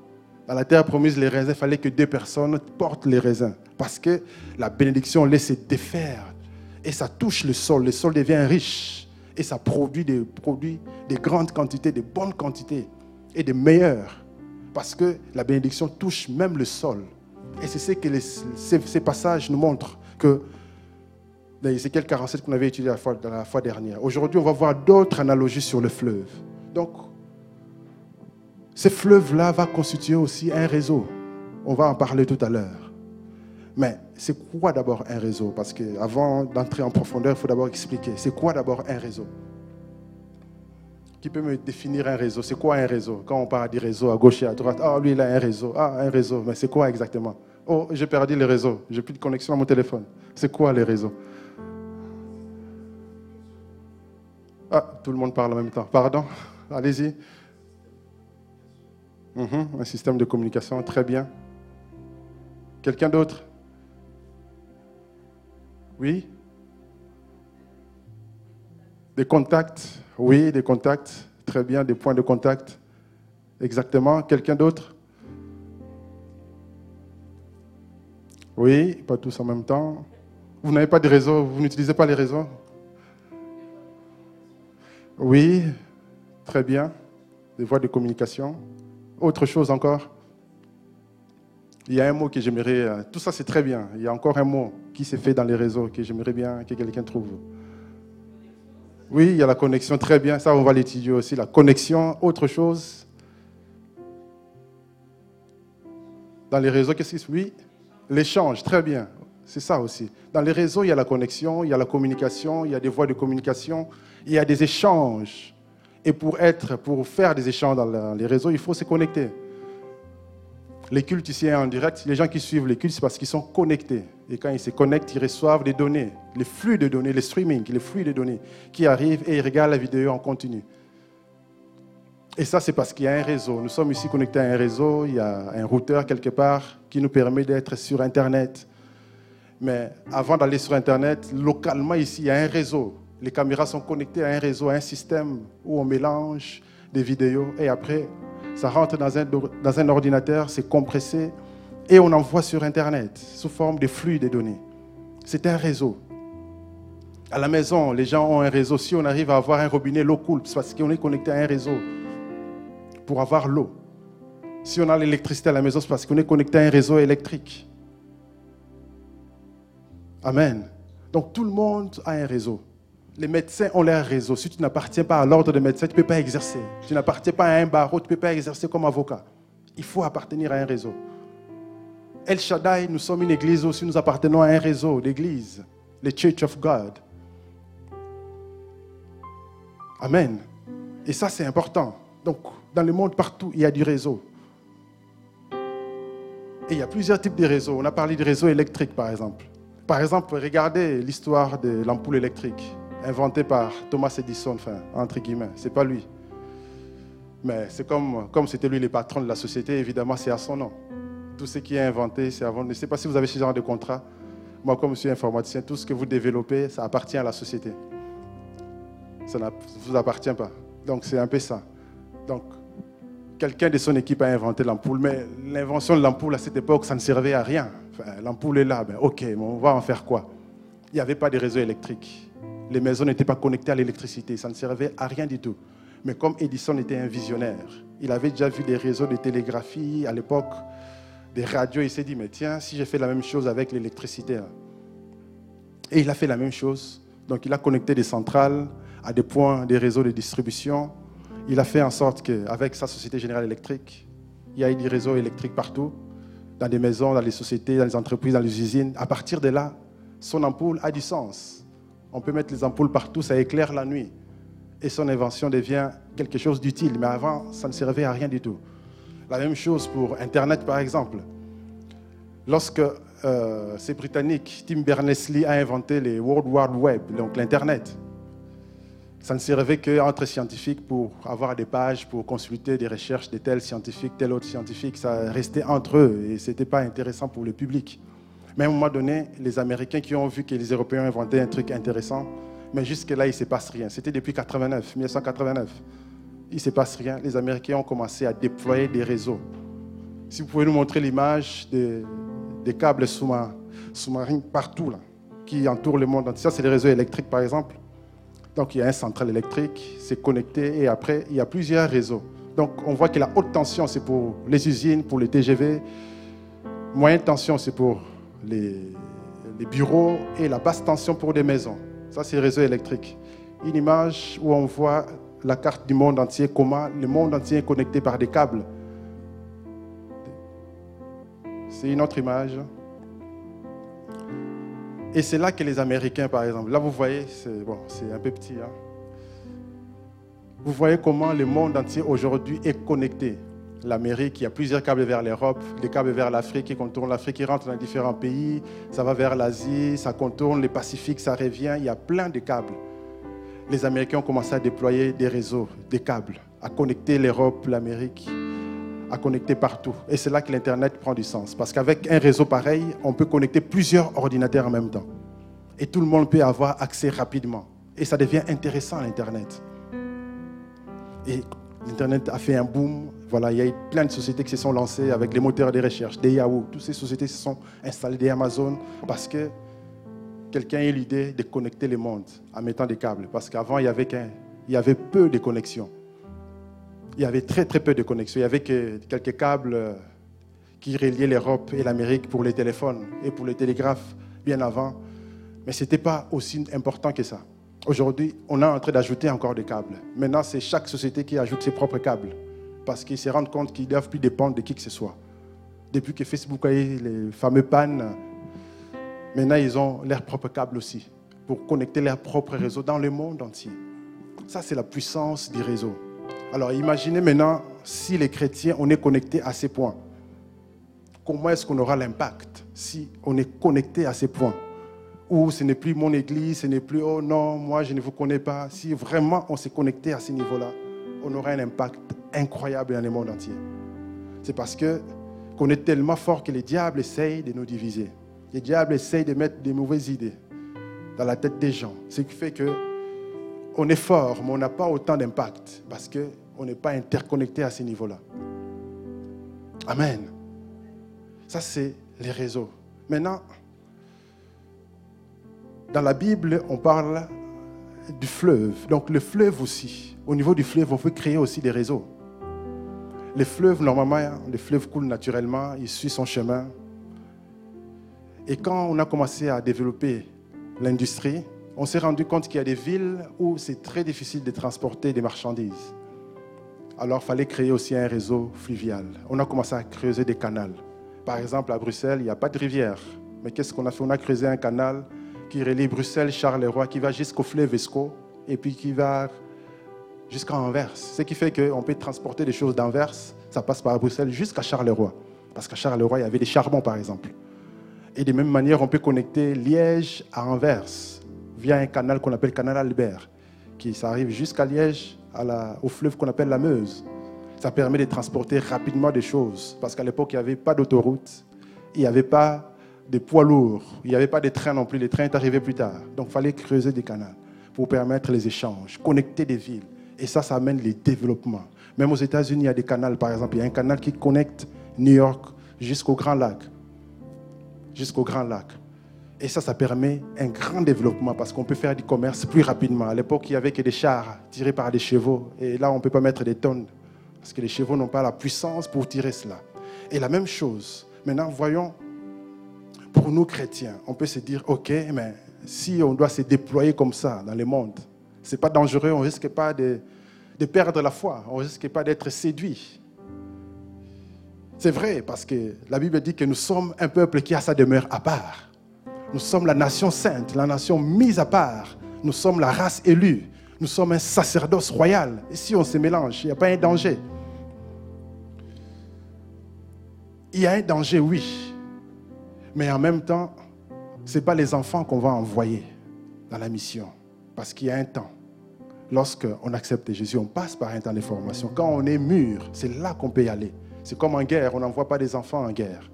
dans la terre promise, les raisins, il fallait que deux personnes portent les raisins. Parce que la bénédiction laisse défaire. Et ça touche le sol. Le sol devient riche. Et ça produit des produits, des grandes quantités, des bonnes quantités. Et des meilleures. Parce que la bénédiction touche même le sol. Et c'est ce que ces passages nous montrent. Que dans Ézéchiel 47 qu'on avait étudié la fois, la fois dernière. Aujourd'hui, on va voir d'autres analogies sur le fleuve. Donc, ce fleuve-là va constituer aussi un réseau. On va en parler tout à l'heure. Mais c'est quoi d'abord un réseau? Parce qu'avant d'entrer en profondeur, il faut d'abord expliquer. C'est quoi d'abord un réseau? Qui peut me définir un réseau? C'est quoi un réseau? Quand on parle du réseau à gauche et à droite, ah, lui, il a un réseau. Ah, un réseau. Mais c'est quoi exactement? Oh, j'ai perdu le réseau. J'ai plus de connexion à mon téléphone. C'est quoi les réseaux Ah, tout le monde parle en même temps. Pardon, allez-y. Mhm, un système de communication, très bien. Quelqu'un d'autre? Oui Des contacts Oui, des contacts. Très bien, des points de contact. Exactement. Quelqu'un d'autre? Oui, pas tous en même temps. Vous n'avez pas de réseau, vous n'utilisez pas les réseaux? Oui, très bien. Des voies de communication. Autre chose encore? Il y a un mot que j'aimerais. Euh, tout ça, c'est très bien. Il y a encore un mot qui s'est fait dans les réseaux que j'aimerais bien que quelqu'un trouve. Oui, il y a la connexion, très bien. Ça, on va l'étudier aussi. La connexion, autre chose. Dans les réseaux, qu'est-ce qui se Oui, l'échange, très bien. C'est ça aussi. Dans les réseaux, il y a la connexion, il y a la communication, il y a des voies de communication, il y a des échanges. Et pour être, pour faire des échanges dans les réseaux, il faut se connecter. Les cultes ici en direct, les gens qui suivent les cultes, c'est parce qu'ils sont connectés. Et quand ils se connectent, ils reçoivent des données, les flux de données, les streaming, les flux de données qui arrivent et ils regardent la vidéo en continu. Et ça, c'est parce qu'il y a un réseau. Nous sommes ici connectés à un réseau, il y a un routeur quelque part qui nous permet d'être sur Internet. Mais avant d'aller sur Internet, localement ici, il y a un réseau. Les caméras sont connectées à un réseau, à un système où on mélange des vidéos et après, ça rentre dans un, ordinateur, c'est compressé et on envoie sur Internet sous forme de flux de données. C'est un réseau. À la maison, les gens ont un réseau. Si on arrive à avoir un robinet, l'eau coule, c'est parce qu'on est connecté à un réseau pour avoir l'eau. Si on a l'électricité à la maison, c'est parce qu'on est connecté à un réseau électrique. Amen. Donc tout le monde a un réseau. Les médecins ont leur réseau. Si tu n'appartiens pas à l'ordre des médecins, tu ne peux pas exercer. Tu n'appartiens pas à un barreau, tu ne peux pas exercer comme avocat. Il faut appartenir à un réseau. El Shaddai, nous sommes une église aussi, nous appartenons à un réseau d'églises, les Church of God. Amen. Et ça, c'est important. Donc, dans le monde, partout, il y a du réseau. Et il y a plusieurs types de réseaux. On a parlé du réseau électrique, par exemple. Par exemple, regardez l'histoire de l'ampoule électrique inventé par Thomas Edison, enfin, entre guillemets. C'est pas lui. Mais c'est comme, comme c'était lui le patron de la société, évidemment, c'est à son nom. Tout ce qui est inventé, c'est avant. Je ne sais pas si vous avez ce genre de contrat. Moi, comme je suis informaticien, tout ce que vous développez, ça appartient à la société. Ça ne vous appartient pas. Donc, c'est un peu ça. Donc, quelqu'un de son équipe a inventé l'ampoule, mais l'invention de l'ampoule à cette époque, ça ne servait à rien. l'ampoule est là, ben, ok, mais on va en faire quoi? Il n'y avait pas de réseau électrique. Les maisons n'étaient pas connectées à l'électricité, ça ne servait à rien du tout. Mais comme Edison était un visionnaire, il avait déjà vu des réseaux de télégraphie à l'époque, des radios, il s'est dit, mais tiens, si j'ai fait la même chose avec l'électricité. Et il a fait la même chose. Donc il a connecté des centrales à des points des réseaux de distribution. Il a fait en sorte qu'avec sa Société Générale Électrique, il y a eu des réseaux électriques partout, dans des maisons, dans les sociétés, dans les entreprises, dans les usines. À partir de là, son ampoule a du sens. On peut mettre les ampoules partout, ça éclaire la nuit. Et son invention devient quelque chose d'utile. Mais avant, ça ne servait à rien du tout. La même chose pour Internet, par exemple. Lorsque euh, ces Britanniques, Tim Berners-Lee, a inventé les World Wide Web, donc l'Internet, ça ne servait qu'entre scientifiques pour avoir des pages, pour consulter des recherches de tel scientifique, tel autre scientifique. Ça restait entre eux et ce n'était pas intéressant pour le public. Mais à un moment donné, les Américains qui ont vu que les Européens inventaient un truc intéressant, mais jusque-là, il ne se passe rien. C'était depuis 89, 1989. Il ne se passe rien. Les Américains ont commencé à déployer des réseaux. Si vous pouvez nous montrer l'image des, câbles sous-marins partout, qui entourent le monde. Ça, c'est les réseaux électriques, par exemple. Donc, il y a un central électrique, c'est connecté, et après, il y a plusieurs réseaux. Donc, on voit que la haute tension, c'est pour les usines, pour les TGV. Moyenne tension, c'est pour les, bureaux et la basse tension pour des maisons. Ça, c'est le réseau électrique. Une image où on voit la carte du monde entier, comment le monde entier est connecté par des câbles. C'est une autre image. Et c'est là que les Américains, par exemple, là vous voyez, c'est bon, un peu petit. Hein. Vous voyez comment le monde entier aujourd'hui est connecté l'Amérique, il y a plusieurs câbles vers l'Europe, des câbles vers l'Afrique qui contournent l'Afrique, qui rentrent dans différents pays, ça va vers l'Asie, ça contourne le Pacifique, ça revient, il y a plein de câbles. Les Américains ont commencé à déployer des réseaux, des câbles, à connecter l'Europe, l'Amérique, à connecter partout. Et c'est là que l'Internet prend du sens. Parce qu'avec un réseau pareil, on peut connecter plusieurs ordinateurs en même temps. Et tout le monde peut avoir accès rapidement. Et ça devient intéressant, l'Internet. Et L'Internet a fait un boom. Voilà, il y a eu plein de sociétés qui se sont lancées avec les moteurs de recherche, des Yahoo. Toutes ces sociétés se sont installées des Amazon parce que quelqu'un a eu l'idée de connecter le monde en mettant des câbles. Parce qu'avant, il y avait, peu de connexions. Il y avait très très peu de connexions. Il y avait que quelques câbles qui reliait l'Europe et l'Amérique pour les téléphones et pour les télégraphes bien avant. Mais ce n'était pas aussi important que ça. Aujourd'hui, on est en train d'ajouter encore des câbles. Maintenant, c'est chaque société qui ajoute ses propres câbles parce qu'ils se rendent compte qu'ils ne doivent plus dépendre de qui que ce soit. Depuis que Facebook a eu les fameux pannes, maintenant ils ont leurs propres câbles aussi pour connecter leurs propres réseaux dans le monde entier. Ça, c'est la puissance du réseau. Alors imaginez maintenant si les chrétiens, on est connectés à ces points. Comment est-ce qu'on aura l'impact si on est connecté à ces points? Ou ce n'est plus mon église, ce n'est plus, oh non, moi je ne vous connais pas. Si vraiment on s'est connecté à ce niveau-là, on aura un impact incroyable dans le monde entier. C'est parce que qu'on est tellement fort que les diables essayent de nous diviser. Les diables essayent de mettre des mauvaises idées dans la tête des gens. Ce qui fait que on est fort, mais on n'a pas autant d'impact parce qu'on n'est pas interconnecté à ce niveau-là. Amen. Ça, c'est les réseaux. Maintenant, dans la Bible, on parle du fleuve. Donc le fleuve aussi. Au niveau du fleuve, on peut créer aussi des réseaux. Les fleuves, normalement, les fleuves coulent naturellement, il suit son chemin. Et quand on a commencé à développer l'industrie, on s'est rendu compte qu'il y a des villes où c'est très difficile de transporter des marchandises. Alors, il fallait créer aussi un réseau fluvial. On a commencé à creuser des canaux. Par exemple, à Bruxelles, il n'y a pas de rivière. Mais qu'est-ce qu'on a fait? On a creusé un canal qui relie Bruxelles, Charleroi, qui va jusqu'au fleuve Escaut et puis qui va jusqu'à Anvers. Ce qui fait qu'on peut transporter des choses d'Anvers, ça passe par Bruxelles jusqu'à Charleroi. Parce qu'à Charleroi, il y avait des charbons, par exemple. Et de même manière, on peut connecter Liège à Anvers via un canal qu'on appelle canal Albert, qui ça arrive jusqu'à Liège, au fleuve qu'on appelle la Meuse. Ça permet de transporter rapidement des choses. Parce qu'à l'époque, il n'y avait pas d'autoroute, il n'y avait pas de poids lourds, il n'y avait pas de trains non plus. Les trains sont arrivés plus tard. Donc, il fallait creuser des canaux pour permettre les échanges, connecter des villes. Et ça, ça amène les développements. Même aux États-Unis, il y a des canaux, par exemple. Il y a un canal qui connecte New York jusqu'au Grand Lac. Jusqu'au Grand Lac. Et ça, ça permet un grand développement parce qu'on peut faire du commerce plus rapidement. À l'époque, il n'y avait que des chars tirés par des chevaux. Et là, on ne peut pas mettre des tonnes parce que les chevaux n'ont pas la puissance pour tirer cela. Et la même chose. Maintenant, voyons, pour nous chrétiens, on peut se dire, OK, mais si on doit se déployer comme ça dans le monde, ce n'est pas dangereux, on ne risque pas de, perdre la foi, on ne risque pas d'être séduit. C'est vrai, parce que la Bible dit que nous sommes un peuple qui a sa demeure à part. Nous sommes la nation sainte, la nation mise à part. Nous sommes la race élue. Nous sommes un sacerdoce royal. Et si on se mélange, il n'y a pas un danger. Il y a un danger, oui. Mais en même temps, ce n'est pas les enfants qu'on va envoyer dans la mission. Parce qu'il y a un temps lorsqu'on accepte Jésus, on passe par un temps de formation. Quand on est mûr, c'est là qu'on peut y aller. C'est comme en guerre, on n'envoie pas des enfants en guerre.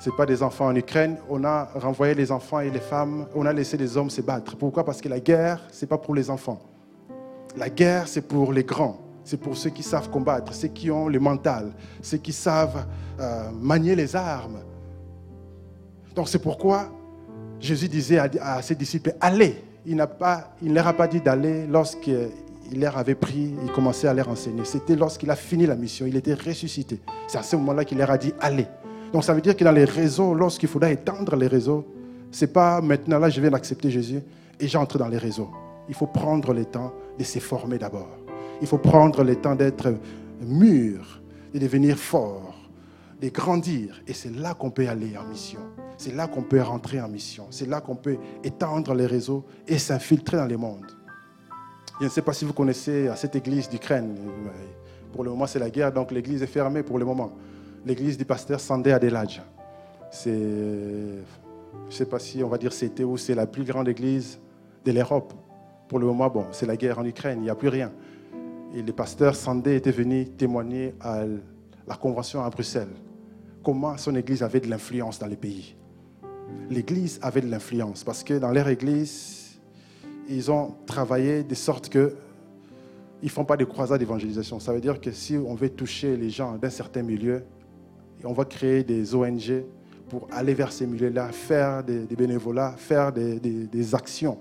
Ce pas des enfants en Ukraine. On a renvoyé les enfants et les femmes, on a laissé les hommes se battre. Pourquoi? Parce que la guerre, ce n'est pas pour les enfants. La guerre, c'est pour les grands. C'est pour ceux qui savent combattre, ceux qui ont le mental, ceux qui savent euh, manier les armes. Donc c'est pourquoi Jésus disait à, ses disciples, allez, il, n'a pas, il ne leur a pas dit d'aller lorsqu'il leur avait pris, il commençait à leur enseigner. C'était lorsqu'il a fini la mission, il était ressuscité. C'est à ce moment-là qu'il leur a dit allez. Donc ça veut dire que dans les réseaux, lorsqu'il faudra étendre les réseaux, ce n'est pas maintenant là je viens d'accepter Jésus et j'entre dans les réseaux. Il faut prendre le temps de se former d'abord. Il faut prendre le temps d'être mûr, de devenir fort, de grandir. Et c'est là qu'on peut aller en mission. C'est là qu'on peut rentrer en mission. C'est là qu'on peut étendre les réseaux et s'infiltrer dans le monde. Je ne sais pas si vous connaissez cette église d'Ukraine. Pour le moment, c'est la guerre, donc l'église est fermée pour le moment. L'église du pasteur Sandé Adeladja. C'est, je ne sais pas si on va dire c'était où, c'est la plus grande église de l'Europe. Pour le moment, bon, c'est la guerre en Ukraine, il n'y a plus rien. Et le pasteur Sandé était venu témoigner à la convention à Bruxelles comment son église avait de l'influence dans les pays l'église avait de l'influence parce que dans leur église, ils ont travaillé de sorte que ils font pas de croisades d'évangélisation. Ça veut dire que si on veut toucher les gens d'un certain milieu, on va créer des ONG pour aller vers ces milieux-là, faire des, bénévolats, faire des, des, actions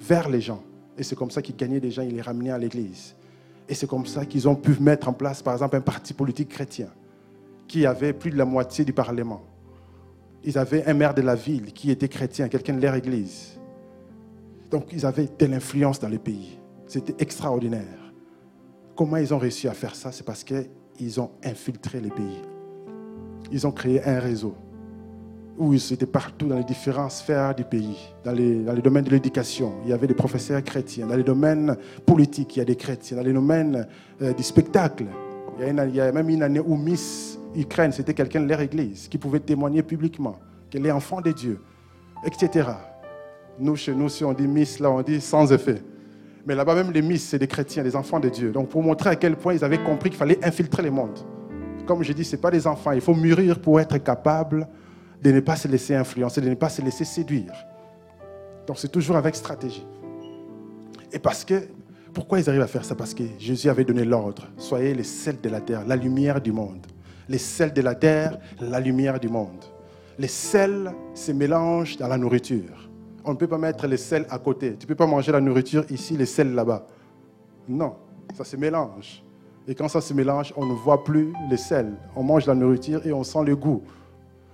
vers les gens. Et c'est comme ça qu'ils gagnaient des gens, ils les ramenaient à l'église. Et c'est comme ça qu'ils ont pu mettre en place, par exemple, un parti politique chrétien qui avait plus de la moitié du Parlement. Ils avaient un maire de la ville qui était chrétien, quelqu'un de leur église. Donc ils avaient de l'influence dans le pays. C'était extraordinaire. Comment ils ont réussi à faire ça? C'est parce qu'ils ont infiltré les pays. Ils ont créé un réseau où ils étaient partout dans les différentes sphères du pays, dans les, dans domaines de l'éducation. Il y avait des professeurs chrétiens. Dans les domaines politiques, il y a des chrétiens. Dans les domaines euh, du spectacle, il y, a même une année où Miss Ukraine, c'était quelqu'un de leur église qui pouvait témoigner publiquement qu'elle est enfant de Dieu, etc. Nous, chez nous, si on dit Miss, là, on dit sans effet. Mais là-bas, même les Miss, c'est des chrétiens, des enfants de Dieu. Donc, pour montrer à quel point ils avaient compris qu'il fallait infiltrer le monde. Comme je dis, ce n'est pas des enfants. Il faut mûrir pour être capable de ne pas se laisser influencer, de ne pas se laisser séduire. Donc, c'est toujours avec stratégie. Et parce que, pourquoi ils arrivent à faire ça? Parce que Jésus avait donné l'ordre. Soyez les sels de la terre, la lumière du monde. Les sels de la terre, la lumière du monde. Les sels se mélangent dans la nourriture. On ne peut pas mettre les sels à côté. Tu ne peux pas manger la nourriture ici, les sels là-bas. Non, ça se mélange. Et quand ça se mélange, on ne voit plus les sels. On mange la nourriture et on sent le goût.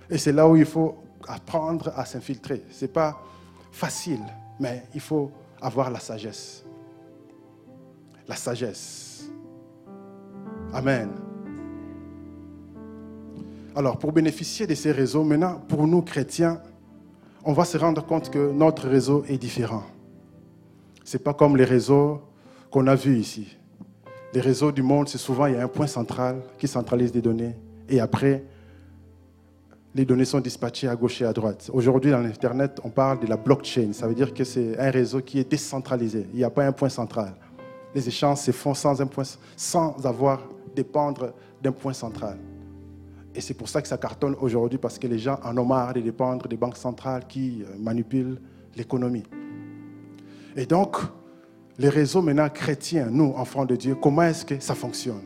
Et c'est là où il faut apprendre à s'infiltrer. Ce n'est pas facile, mais il faut avoir la sagesse. La sagesse. Amen. Alors, pour bénéficier de ces réseaux, maintenant, pour nous chrétiens, on va se rendre compte que notre réseau est différent. Ce n'est pas comme les réseaux qu'on a vus ici. Les réseaux du monde, c'est souvent, il y a un point central qui centralise des données. Et après, les données sont dispatchées à gauche et à droite. Aujourd'hui, dans l'Internet, on parle de la blockchain. Ça veut dire que c'est un réseau qui est décentralisé. Il n'y a pas un point central. Les échanges se font sans, un point, sans avoir dépendre d'un point central. Et c'est pour ça que ça cartonne aujourd'hui, parce que les gens en ont marre de dépendre des banques centrales qui euh, manipulent l'économie. Et donc, les réseaux maintenant chrétiens, nous, enfants de Dieu, comment est-ce que ça fonctionne?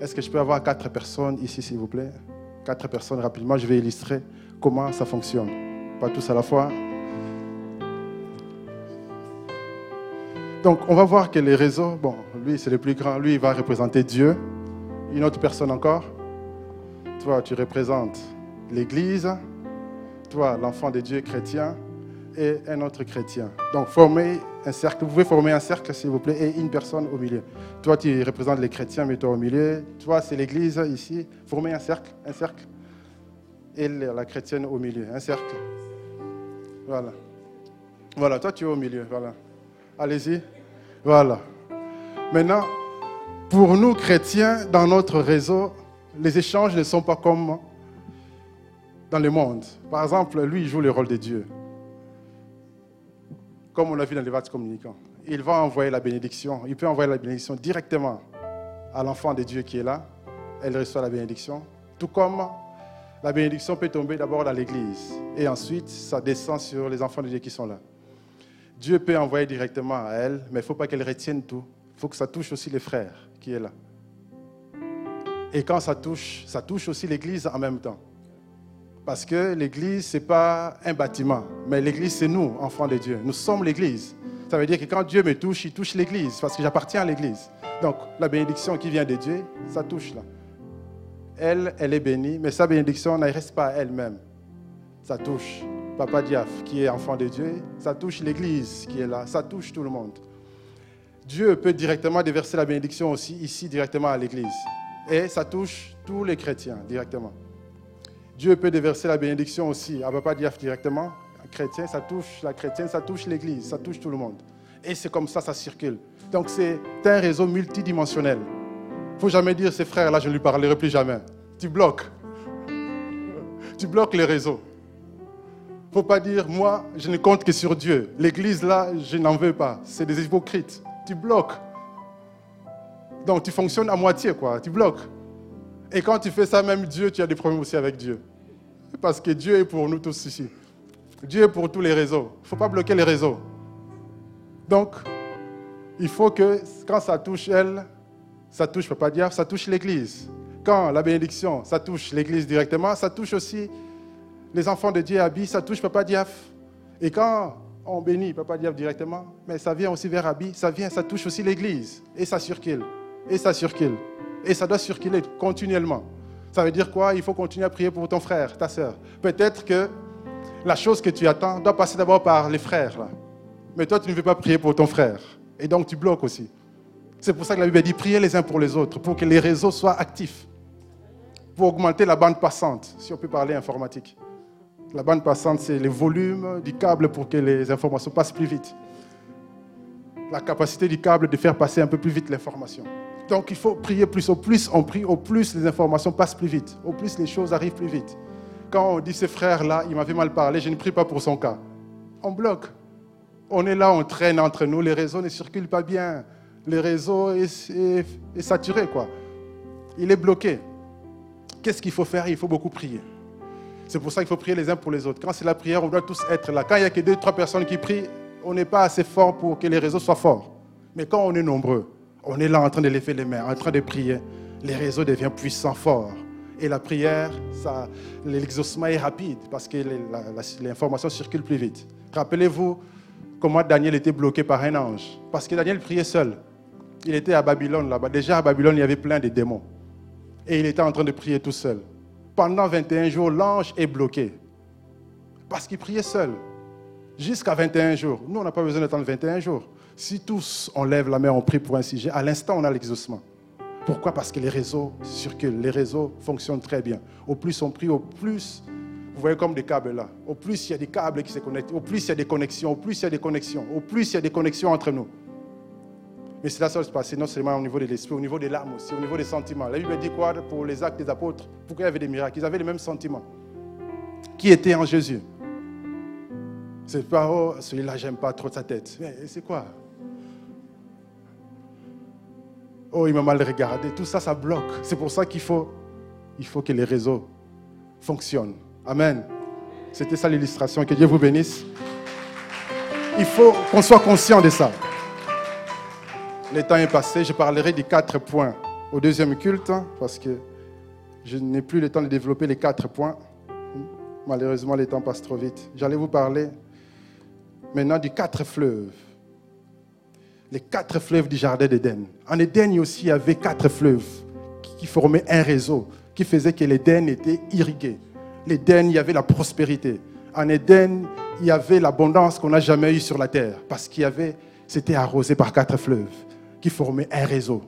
Est-ce que je peux avoir quatre personnes ici, s'il vous plaît? Quatre personnes rapidement, je vais illustrer comment ça fonctionne. Pas tous à la fois. Donc, on va voir que les réseaux, bon, lui, c'est le plus grand, lui, il va représenter Dieu. Une autre personne encore toi, tu représentes l'Église. Toi, l'enfant de Dieu chrétien et un autre chrétien. Donc, formez un cercle. Vous pouvez former un cercle, s'il vous plaît, et une personne au milieu. Toi, tu représentes les chrétiens, mais toi au milieu. Toi, c'est l'Église ici. Formez un cercle, un cercle. Et la chrétienne au milieu, un cercle. Voilà. Voilà, toi, tu es au milieu. Voilà. Allez-y. Voilà. Maintenant, pour nous chrétiens, dans notre réseau, les échanges ne sont pas comme dans le monde. Par exemple, lui, il joue le rôle de Dieu. Comme on l'a vu dans les vases communicants. Il va envoyer la bénédiction. Il peut envoyer la bénédiction directement à l'enfant de Dieu qui est là. Elle reçoit la bénédiction. Tout comme la bénédiction peut tomber d'abord dans l'église. Et ensuite, ça descend sur les enfants de Dieu qui sont là. Dieu peut envoyer directement à elle, mais il ne faut pas qu'elle retienne tout. Il faut que ça touche aussi les frères qui est là. Et quand ça touche, ça touche aussi l'Église en même temps. Parce que l'Église, ce n'est pas un bâtiment, mais l'Église, c'est nous, enfants de Dieu. Nous sommes l'Église. Ça veut dire que quand Dieu me touche, il touche l'Église, parce que j'appartiens à l'Église. Donc, la bénédiction qui vient de Dieu, ça touche là. Elle, elle est bénie, mais sa bénédiction ne reste pas à elle-même. Ça touche Papa Diaf, qui est enfant de Dieu, ça touche l'Église qui est là, ça touche tout le monde. Dieu peut directement déverser la bénédiction aussi ici, directement à l'Église. Et ça touche tous les chrétiens directement. Dieu peut déverser la bénédiction aussi à Papa Diaf directement. Un chrétien, ça touche la chrétienne, ça touche l'Église, ça touche tout le monde. Et c'est comme ça, ça circule. Donc c'est un réseau multidimensionnel. Il faut jamais dire, ces frères-là, je ne lui parlerai plus jamais. Tu bloques. Tu bloques les réseaux. Il ne faut pas dire, moi, je ne compte que sur Dieu. L'Église, là, je n'en veux pas. C'est des hypocrites. Tu bloques. Donc tu fonctionnes à moitié, quoi. Tu bloques. Et quand tu fais ça, même Dieu, tu as des problèmes aussi avec Dieu. Parce que Dieu est pour nous tous ici. Dieu est pour tous les réseaux. Il ne faut pas bloquer les réseaux. Donc, il faut que quand ça touche elle, ça touche Papa Diaf, ça touche l'Église. Quand la bénédiction, ça touche l'Église directement, ça touche aussi les enfants de Dieu Abi, ça touche Papa Diaf. Et quand on bénit Papa Diaf directement, mais ça vient aussi vers Abi, ça vient, ça touche aussi l'Église. Et ça circule et ça circule. Et ça doit circuler continuellement. Ça veut dire quoi? Il faut continuer à prier pour ton frère, ta soeur. Peut-être que la chose que tu attends doit passer d'abord par les frères. Mais toi, tu ne veux pas prier pour ton frère. Et donc, tu bloques aussi. C'est pour ça que la Bible dit priez les uns pour les autres, pour que les réseaux soient actifs, pour augmenter la bande passante, si on peut parler informatique. La bande passante, c'est le volume du câble pour que les informations passent plus vite. La capacité du câble de faire passer un peu plus vite l'information. Donc il faut prier plus. Au plus on prie, au plus les informations passent plus vite. Au plus les choses arrivent plus vite. Quand on dit ce frère-là, il m'avait mal parlé, je ne prie pas pour son cas. On bloque. On est là, on traîne entre nous, les réseaux ne circulent pas bien. Le réseau est, est saturé, quoi. Il est bloqué. Qu'est-ce qu'il faut faire? Il faut beaucoup prier. C'est pour ça qu'il faut prier les uns pour les autres. Quand c'est la prière, on doit tous être là. Quand il n'y a que deux, trois personnes qui prient, on n'est pas assez fort pour que les réseaux soient forts. Mais quand on est nombreux, on est là en train de lever les mains, en train de prier, les réseaux deviennent puissants, forts. Et la prière, l'exaucement est rapide parce que l'information circule plus vite. Rappelez-vous comment Daniel était bloqué par un ange. Parce que Daniel priait seul. Il était à Babylone là-bas. Déjà à Babylone, il y avait plein de démons. Et il était en train de prier tout seul. Pendant 21 jours, l'ange est bloqué. Parce qu'il priait seul. Jusqu'à 21 jours. Nous, on n'a pas besoin d'attendre 21 jours. Si tous on lève la main, on prie pour un sujet, à l'instant, on a l'exaucement. Pourquoi? Parce que les réseaux circulent, les réseaux fonctionnent très bien. Au plus on prie, au plus, vous voyez comme des câbles là, au plus il y a des câbles qui se connectent, au plus il y a des connexions, au plus il y a des connexions, au plus il y a des connexions entre nous. Mais cela ça se passe non seulement au niveau de l'esprit, au niveau des larmes aussi, au niveau des sentiments. La Bible dit quoi pour les actes des apôtres? Pourquoi il y avait des miracles? Ils avaient les mêmes sentiments. Qui était en Jésus? C'est pas, oh, celui-là, j'aime pas trop sa tête. Mais c'est quoi? Oh, il m'a mal regardé. Tout ça, ça bloque. C'est pour ça qu'il faut, il faut que les réseaux fonctionnent. Amen. C'était ça l'illustration. Que Dieu vous bénisse. Il faut qu'on soit conscient de ça. Le temps est passé. Je parlerai des quatre points au deuxième culte parce que je n'ai plus le temps de développer les quatre points. Malheureusement, le temps passe trop vite. J'allais vous parler maintenant du quatre fleuves les quatre fleuves du jardin d'Éden. En Éden aussi, il y avait quatre fleuves qui formaient un réseau, qui faisait que l'Éden était irrigué. L'Éden, il y avait la prospérité. En Éden, il y avait l'abondance qu'on n'a jamais eue sur la terre, parce qu'il y avait, c'était arrosé par quatre fleuves qui formaient un réseau.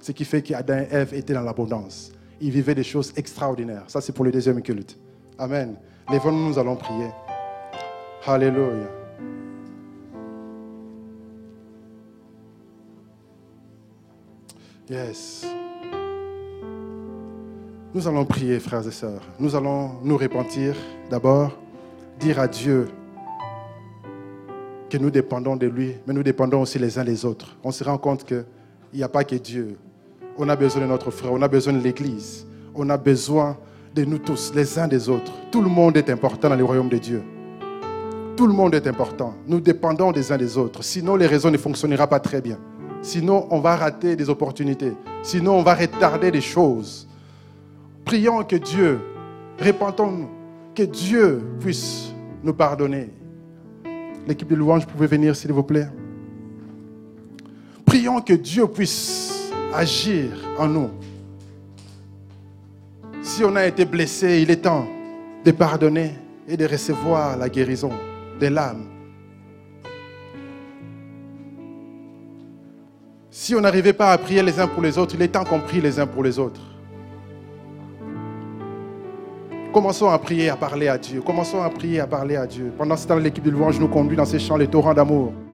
Ce qui fait qu'Adam et Ève étaient dans l'abondance. Ils vivaient des choses extraordinaires. Ça, c'est pour le deuxième culte. Amen. Lèvons-nous, nous allons prier. Alléluia. Yes. Nous allons prier, frères et sœurs. Nous allons nous repentir d'abord, dire à Dieu que nous dépendons de lui, mais nous dépendons aussi les uns des autres. On se rend compte qu'il n'y a pas que Dieu. On a besoin de notre frère, on a besoin de l'Église, on a besoin de nous tous, les uns des autres. Tout le monde est important dans le royaume de Dieu. Tout le monde est important. Nous dépendons des uns des autres. Sinon, les raisons ne fonctionneront pas très bien. Sinon, on va rater des opportunités. Sinon, on va retarder des choses. Prions que Dieu, répentons-nous, que Dieu puisse nous pardonner. L'équipe de louange, pouvez venir, s'il vous plaît. Prions que Dieu puisse agir en nous. Si on a été blessé, il est temps de pardonner et de recevoir la guérison de l'âme Si on n'arrivait pas à prier les uns pour les autres, il est temps qu'on prie les uns pour les autres. Commençons à prier, à parler à Dieu. Commençons à prier, à parler à Dieu. Pendant ce temps, l'équipe de louange nous conduit dans ces champs, les torrents d'amour.